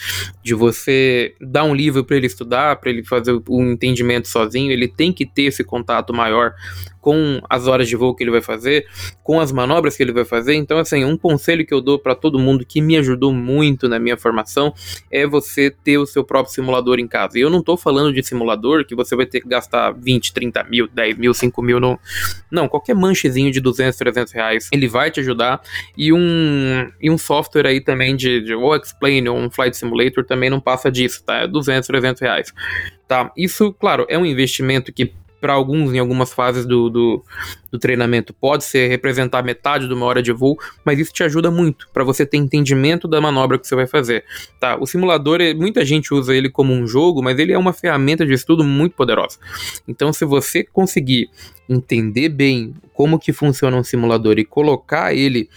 de você dar um livro para ele estudar, para ele fazer o entendimento sozinho, ele tem que ter esse contato maior com as horas de voo que ele vai fazer, com as manobras que ele vai fazer. Então, assim, um conselho que eu dou para todo mundo que me ajudou muito na minha formação é você ter o seu próprio simulador em casa. E eu não estou falando de simulador que você vai ter que gastar 20, 30 mil, 10 mil, 5 mil. No... Não, qualquer manchezinho de 200, 300 reais, ele vai te ajudar. E um, e um software aí também de, de ou Explain ou um Flight Simulator também não passa disso, tá? É 200, 300 reais. Tá? Isso, claro, é um investimento que para alguns, em algumas fases do, do, do, treinamento, pode ser representar metade de uma hora de voo, mas isso te ajuda muito para você ter entendimento da manobra que você vai fazer. Tá? O simulador, muita gente usa ele como um jogo, mas ele é uma ferramenta de estudo muito poderosa. Então, se você conseguir entender bem como que funciona um simulador e colocar ele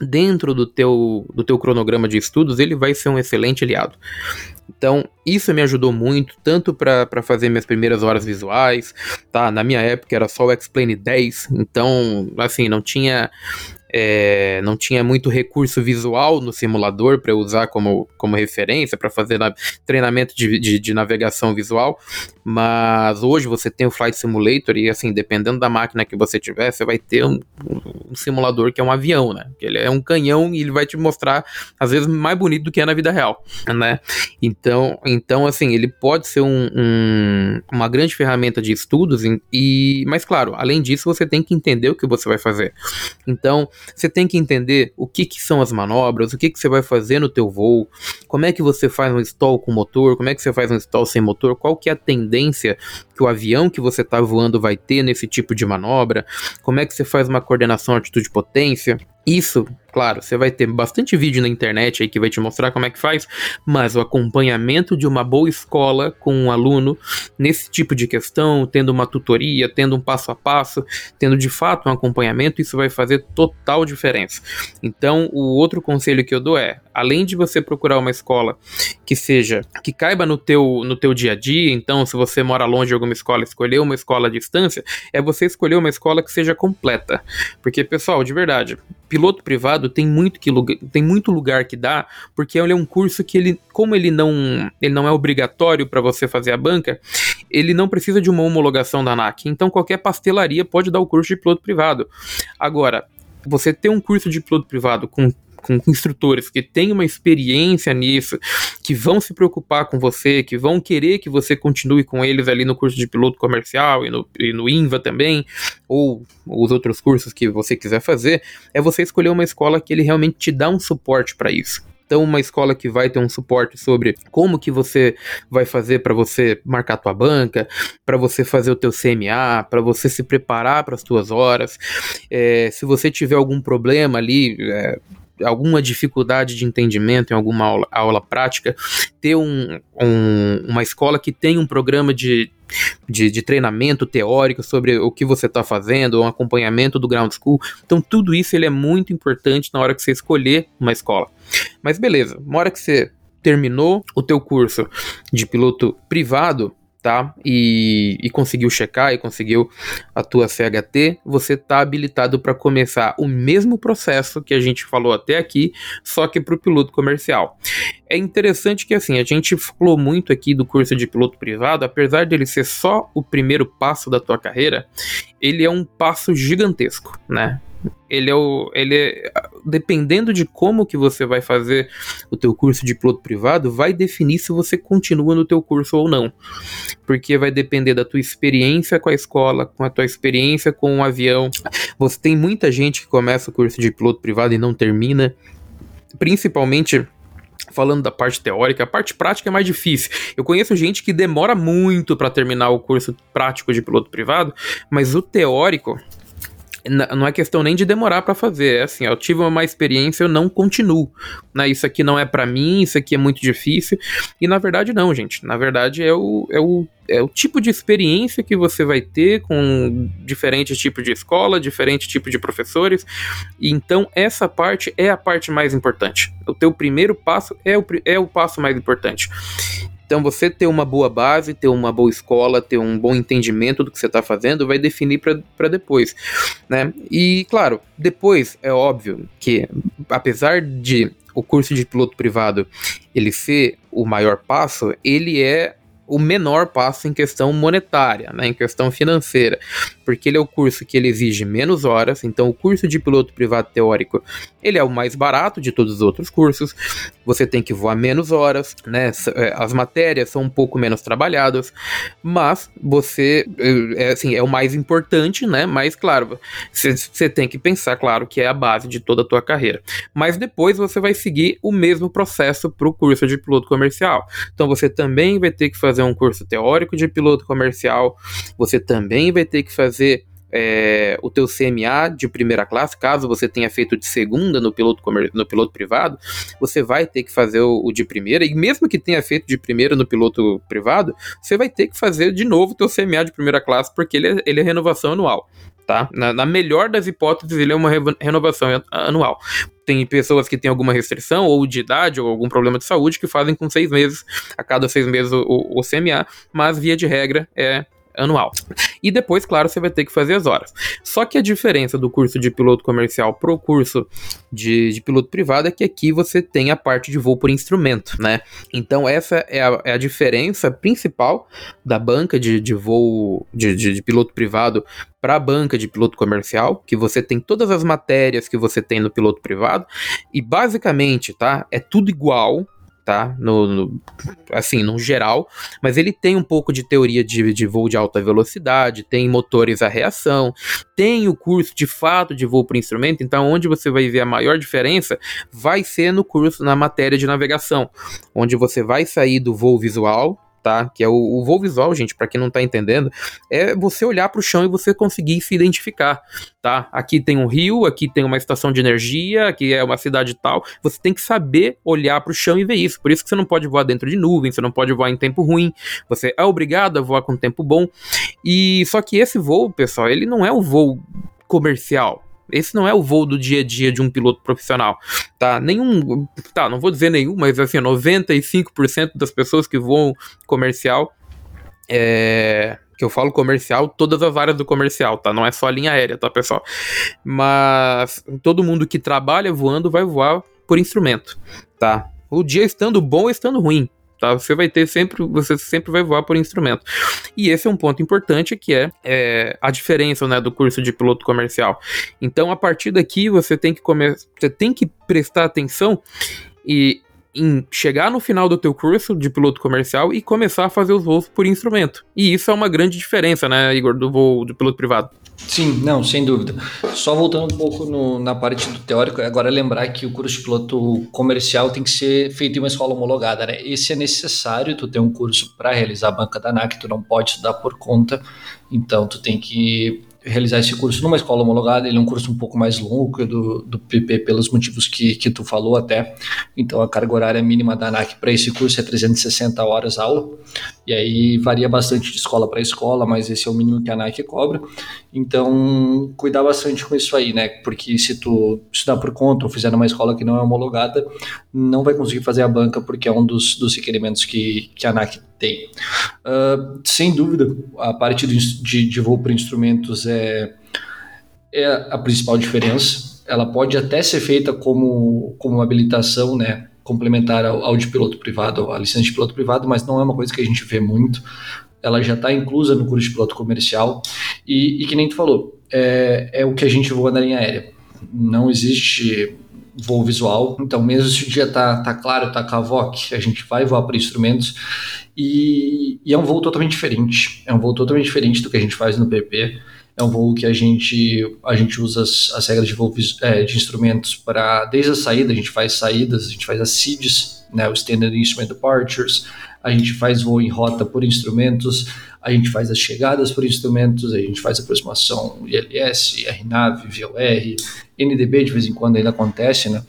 dentro do teu, do teu cronograma de estudos, ele vai ser um excelente aliado. Então, isso me ajudou muito, tanto para fazer minhas primeiras horas visuais, tá? Na minha época era só o Explain 10, então, assim, não tinha é, não tinha muito recurso visual no simulador para usar como, como referência para fazer na, treinamento de, de, de, navegação visual, mas hoje você tem o Flight Simulator e assim, dependendo da máquina que você tiver, você vai ter um, um simulador que é um avião, né? Ele é um canhão e ele vai te mostrar às vezes mais bonito do que é na vida real, né? Então, então assim, ele pode ser um, um, uma grande ferramenta de estudos e, mas claro, além disso você tem que entender o que você vai fazer. Então, você tem que entender o que, que são as manobras, o que, que você vai fazer no teu voo, como é que você faz um stall com motor, como é que você faz um stall sem motor, qual que é a tendência que o avião que você está voando vai ter nesse tipo de manobra, como é que você faz uma coordenação altitude-potência. Isso, claro, você vai ter bastante vídeo na internet aí que vai te mostrar como é que faz, mas o acompanhamento de uma boa escola com um aluno nesse tipo de questão, tendo uma tutoria, tendo um passo a passo, tendo de fato um acompanhamento, isso vai fazer total diferença. Então, o outro conselho que eu dou é, além de você procurar uma escola que seja que caiba no teu no teu dia a dia, então se você mora longe de alguma escola, escolher uma escola à distância, é você escolher uma escola que seja completa. Porque pessoal, de verdade, piloto privado tem muito que lugar, tem muito lugar que dá, porque ele é um curso que ele, como ele não, ele não é obrigatório para você fazer a banca, ele não precisa de uma homologação da ANAC. Então qualquer pastelaria pode dar o curso de piloto privado. Agora, você ter um curso de piloto privado com com instrutores que têm uma experiência nisso, que vão se preocupar com você, que vão querer que você continue com eles ali no curso de piloto comercial e no, e no INVA também, ou os outros cursos que você quiser fazer, é você escolher uma escola que ele realmente te dá um suporte para isso. Então, uma escola que vai ter um suporte sobre como que você vai fazer para você marcar tua banca, para você fazer o teu CMA, para você se preparar para as tuas horas. É, se você tiver algum problema ali, é, alguma dificuldade de entendimento em alguma aula, aula prática, ter um, um, uma escola que tem um programa de, de, de treinamento teórico sobre o que você está fazendo, um acompanhamento do ground school. Então, tudo isso ele é muito importante na hora que você escolher uma escola. Mas beleza, uma hora que você terminou o teu curso de piloto privado, tá? E, e conseguiu checar e conseguiu a tua CHT, você tá habilitado para começar o mesmo processo que a gente falou até aqui, só que para o piloto comercial. É interessante que assim, a gente falou muito aqui do curso de piloto privado, apesar dele ser só o primeiro passo da tua carreira, ele é um passo gigantesco, né? Ele é o. Ele é, dependendo de como que você vai fazer o teu curso de piloto privado, vai definir se você continua no teu curso ou não. Porque vai depender da tua experiência com a escola, com a tua experiência com o avião. Você tem muita gente que começa o curso de piloto privado e não termina. Principalmente falando da parte teórica, a parte prática é mais difícil. Eu conheço gente que demora muito para terminar o curso prático de piloto privado, mas o teórico não é questão nem de demorar para fazer, é assim, eu tive uma má experiência, eu não continuo, né, isso aqui não é para mim, isso aqui é muito difícil, e na verdade não, gente, na verdade é o, é o, é o tipo de experiência que você vai ter com diferentes tipos de escola, diferentes tipos de professores, então essa parte é a parte mais importante, o teu primeiro passo é o, é o passo mais importante, então, você ter uma boa base, ter uma boa escola, ter um bom entendimento do que você está fazendo, vai definir para depois, né? E, claro, depois é óbvio que, apesar de o curso de piloto privado ele ser o maior passo, ele é o menor passo em questão monetária, né, em questão financeira, porque ele é o curso que ele exige menos horas, então o curso de piloto privado teórico, ele é o mais barato de todos os outros cursos, você tem que voar menos horas, né, é, as matérias são um pouco menos trabalhadas, mas você, é, é assim, é o mais importante, né, mas claro, você tem que pensar, claro, que é a base de toda a tua carreira, mas depois você vai seguir o mesmo processo para o curso de piloto comercial, então você também vai ter que fazer fazer um curso teórico de piloto comercial, você também vai ter que fazer é, o teu CMA de primeira classe, caso você tenha feito de segunda no piloto, no piloto privado, você vai ter que fazer o, o, de primeira, e mesmo que tenha feito de primeira no piloto privado, você vai ter que fazer de novo o teu CMA de primeira classe, porque ele é, ele é renovação anual. Tá? Na, na melhor das hipóteses, ele é uma re renovação anual. Tem pessoas que têm alguma restrição, ou de idade, ou algum problema de saúde, que fazem com seis meses, a cada seis meses o, o CMA, mas via de regra é anual. E depois, claro, você vai ter que fazer as horas. Só que a diferença do curso de piloto comercial pro curso de, de piloto privado é que aqui você tem a parte de voo por instrumento, né? Então essa é a, é a diferença principal da banca de, de voo de, de, de piloto privado para a banca de piloto comercial, que você tem todas as matérias que você tem no piloto privado e basicamente, tá? É tudo igual, tá? No, no, assim, no geral, mas ele tem um pouco de teoria de, de voo de alta velocidade, tem motores a reação, tem o curso de fato de voo por instrumento, então onde você vai ver a maior diferença vai ser no curso na matéria de navegação, onde você vai sair do voo visual tá? Que é o, o voo visual, gente, para quem não tá entendendo, é você olhar para o chão e você conseguir se identificar, tá? Aqui tem um rio, aqui tem uma estação de energia, aqui é uma cidade tal. Você tem que saber olhar para o chão e ver isso. Por isso que você não pode voar dentro de nuvem, você não pode voar em tempo ruim. Você é obrigado a voar com tempo bom. E só que esse voo, pessoal, ele não é o voo comercial, esse não é o voo do dia a dia de um piloto profissional, tá? Nenhum, tá, não vou dizer nenhum, mas assim, 95% das pessoas que voam comercial, é, que eu falo comercial, todas as áreas do comercial, tá? Não é só a linha aérea, tá, pessoal? Mas todo mundo que trabalha voando vai voar por instrumento, tá? O dia estando bom ou estando ruim, tá? Você vai ter sempre, você sempre vai voar por instrumento. E esse é um ponto importante que é, é a diferença, né, do curso de piloto comercial. Então, a partir daqui, você tem que começar, você tem que prestar atenção e em chegar no final do teu curso de piloto comercial e começar a fazer os voos por instrumento. E isso é uma grande diferença, né, Igor, do voo do piloto privado. Sim, não, sem dúvida. Só voltando um pouco no, na parte do teórico, agora lembrar que o curso piloto comercial tem que ser feito em uma escola homologada, né? Esse é necessário, tu ter um curso para realizar a banca da ANAC, tu não pode estudar por conta, então tu tem que realizar esse curso numa escola homologada, ele é um curso um pouco mais longo que do, do PP, pelos motivos que, que tu falou até. Então, a carga horária mínima da ANAC para esse curso é 360 horas aula, e aí varia bastante de escola para escola, mas esse é o mínimo que a ANAC cobra. Então, cuidar bastante com isso aí, né? Porque se tu estudar por conta ou fizer numa escola que não é homologada, não vai conseguir fazer a banca, porque é um dos, dos requerimentos que, que a ANAC tem. Uh, sem dúvida, a parte de, de, de voo para instrumentos é, é a principal diferença. Ela pode até ser feita como, como uma habilitação, né? complementar ao, ao de piloto privado, a licença de piloto privado, mas não é uma coisa que a gente vê muito. Ela já está inclusa no curso de piloto comercial e, e que nem tu falou, é, é o que a gente voa na linha aérea. Não existe voo visual. Então, mesmo se o dia tá, tá claro, tá cavoque, a gente vai voar para instrumentos e, e, é um voo totalmente diferente. É um voo totalmente diferente do que a gente faz no PP. É um voo que a gente, a gente usa as, as regras de voo é, de instrumentos para, desde a saída, a gente faz saídas, a gente faz as SIDs, né, o Standard Instrument Departures, a gente faz voo em rota por instrumentos, a gente faz as chegadas por instrumentos, a gente faz aproximação ILS, RNAV, VOR, NDB de vez em quando ainda acontece, né?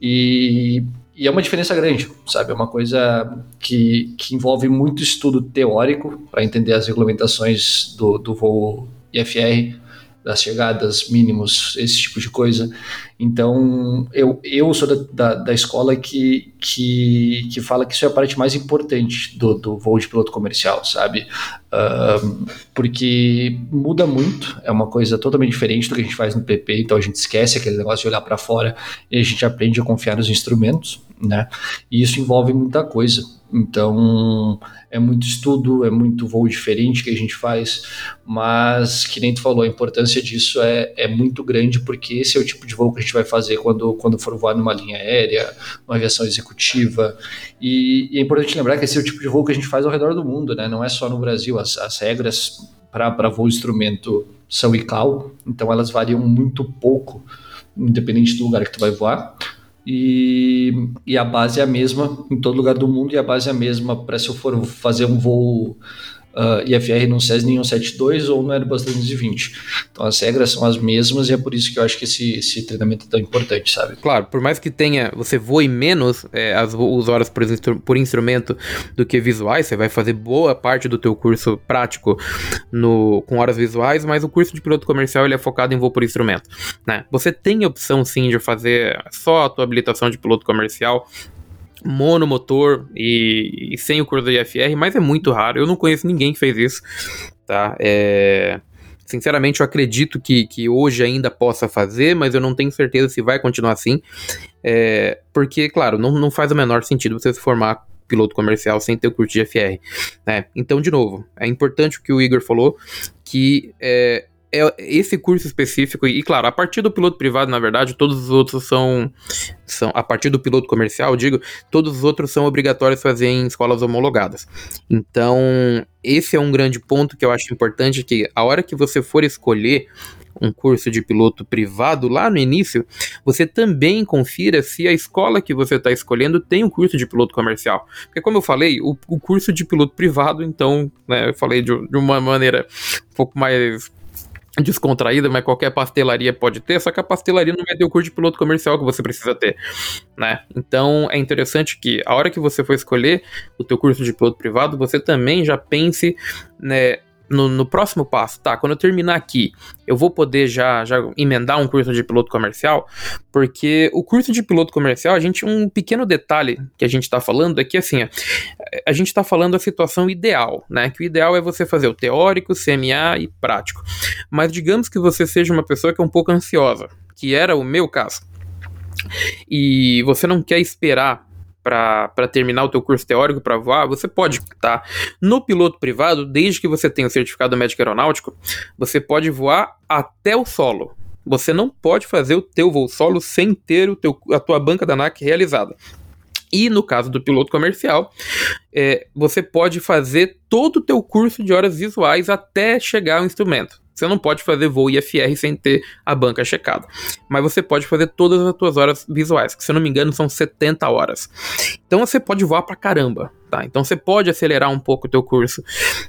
E, e é uma diferença grande, sabe? É uma coisa que, que envolve muito estudo teórico para entender as regulamentações do, do voo IFR, das chegadas mínimos, esse tipo de coisa. Então, eu, eu sou da, da, da, escola que, que, que fala que isso é a parte mais importante do, do voo de piloto comercial, sabe? Uh, porque muda muito, é uma coisa totalmente diferente do que a gente faz no PP, então a gente esquece aquele negócio de olhar para fora e a gente aprende a confiar nos instrumentos, né? E isso envolve muita coisa. Então, é muito estudo, é muito voo diferente que a gente faz, mas que nem tu falou, a importância disso é, é muito grande, porque esse é o tipo de voo que a gente vai fazer quando, quando for voar numa linha aérea, numa aviação executiva. E, e, é importante lembrar que esse é o tipo de voo que a gente faz ao redor do mundo, né? Não é só no Brasil. As, as regras para voo instrumento são ICAO, então elas variam muito pouco, independente do lugar que tu vai voar. E, e a base é a mesma em todo lugar do mundo, e a base é a mesma para se eu for fazer um voo uh, IFR no Cessna 172 ou no Airbus 320. Então as regras são as mesmas e é por isso que eu acho que esse, esse treinamento é tão importante, sabe? Claro, por mais que tenha, você voe menos é, as, as horas por, por instrumento do que visuais, você vai fazer boa parte do teu curso prático no, com horas visuais, mas o curso de piloto comercial ele é focado em voo por instrumento. Né? Você tem a opção sim de fazer só a tua habilitação de piloto comercial monomotor e, e sem o curso do IFR, mas é muito raro. Eu não conheço ninguém que fez isso, tá? É... Sinceramente, eu acredito que, que hoje ainda possa fazer, mas eu não tenho certeza se vai continuar assim. É... Porque, claro, não, não faz o menor sentido você se formar piloto comercial sem ter o curso de FR. Né? Então, de novo, é importante o que o Igor falou, que é, é esse curso específico, e claro, a partir do piloto privado, na verdade, todos os outros são, são a partir do piloto comercial, digo, todos os outros são obrigatórios fazer em escolas homologadas. Então, esse é um grande ponto que eu acho importante, que a hora que você for escolher um curso de piloto privado lá no início, você também confira se a escola que você está escolhendo tem um curso de piloto comercial. Porque, como eu falei, o, o curso de piloto privado, então, né, eu falei de, de uma maneira um pouco mais descontraída, mas qualquer pastelaria pode ter, só que a pastelaria não vai ter o curso de piloto comercial que você precisa ter, né? Então é interessante que a hora que você for escolher o teu curso de piloto privado, você também já pense, né, no, no, próximo passo, tá? Quando eu terminar aqui, eu vou poder já, já emendar um curso de piloto comercial, porque o curso de piloto comercial, a gente, um pequeno detalhe que a gente tá falando é que, assim, a gente tá falando a situação ideal, né? Que o ideal é você fazer o teórico, CMA e prático. Mas digamos que você seja uma pessoa que é um pouco ansiosa, que era o meu caso, e você não quer esperar para terminar o teu curso teórico para voar, você pode, tá? No piloto privado, desde que você tenha o certificado médico aeronáutico, você pode voar até o solo. Você não pode fazer o teu voo solo sem ter o teu, a tua banca da ANAC realizada. E no caso do piloto comercial, é, você pode fazer todo o teu curso de horas visuais até chegar ao instrumento. Você não pode fazer voo IFR sem ter a banca checada. Mas você pode fazer todas as suas horas visuais, que se eu não me engano são 70 horas. Então você pode voar pra caramba, tá? Então você pode acelerar um pouco o teu curso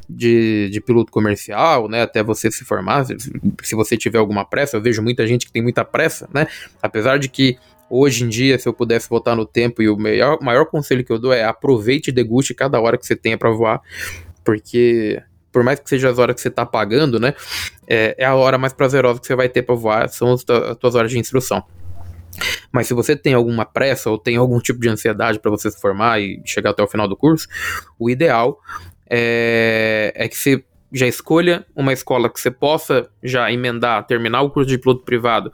de, de piloto comercial, né? Até você se formar, se, você tiver alguma pressa. Eu vejo muita gente que tem muita pressa, né? Apesar de que Hoje em dia, se eu pudesse voltar no tempo, e o maior, maior conselho que eu dou é aproveite e deguste cada hora que você tenha para voar, porque por mais que seja as horas que você tá pagando, né, é, é a hora mais prazerosa que você vai ter para voar, são as, as tuas horas de instrução. Mas se você tem alguma pressa ou tem algum tipo de ansiedade para você se formar e chegar até o final do curso, o ideal é, é que você já escolha uma escola que você possa já emendar, terminar o curso de piloto privado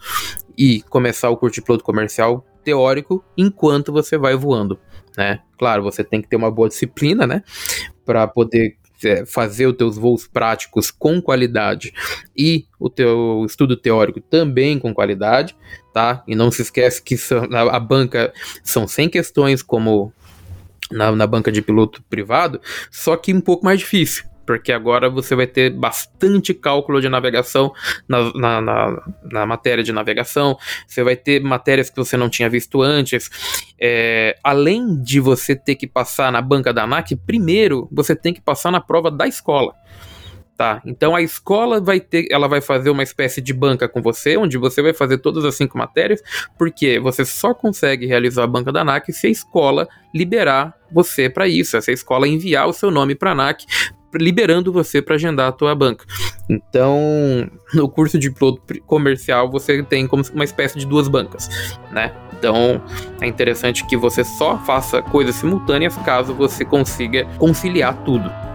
e começar o curso de piloto comercial teórico enquanto você vai voando, né? Claro, você tem que ter uma boa disciplina, né, para poder fazer os teus voos práticos com qualidade e o teu estudo teórico também com qualidade, tá? E não se esquece que a, a banca são 100 questões como na, na banca de piloto privado, só que um pouco mais difícil porque agora você vai ter bastante cálculo de navegação na, na, na, na matéria de navegação, você vai ter matérias que você não tinha visto antes. É, além de você ter que passar na banca da ANAC, primeiro você tem que passar na prova da escola. Tá, então a escola vai ter, ela vai fazer uma espécie de banca com você, onde você vai fazer todas as cinco matérias, porque você só consegue realizar a banca da ANAC se a escola liberar você para isso, se a escola enviar o seu nome para a ANAC liberando você para agendar a tua banca. Então, no curso de piloto comercial, você tem como uma espécie de duas bancas, né? Então, é interessante que você só faça coisas simultâneas caso você consiga conciliar tudo.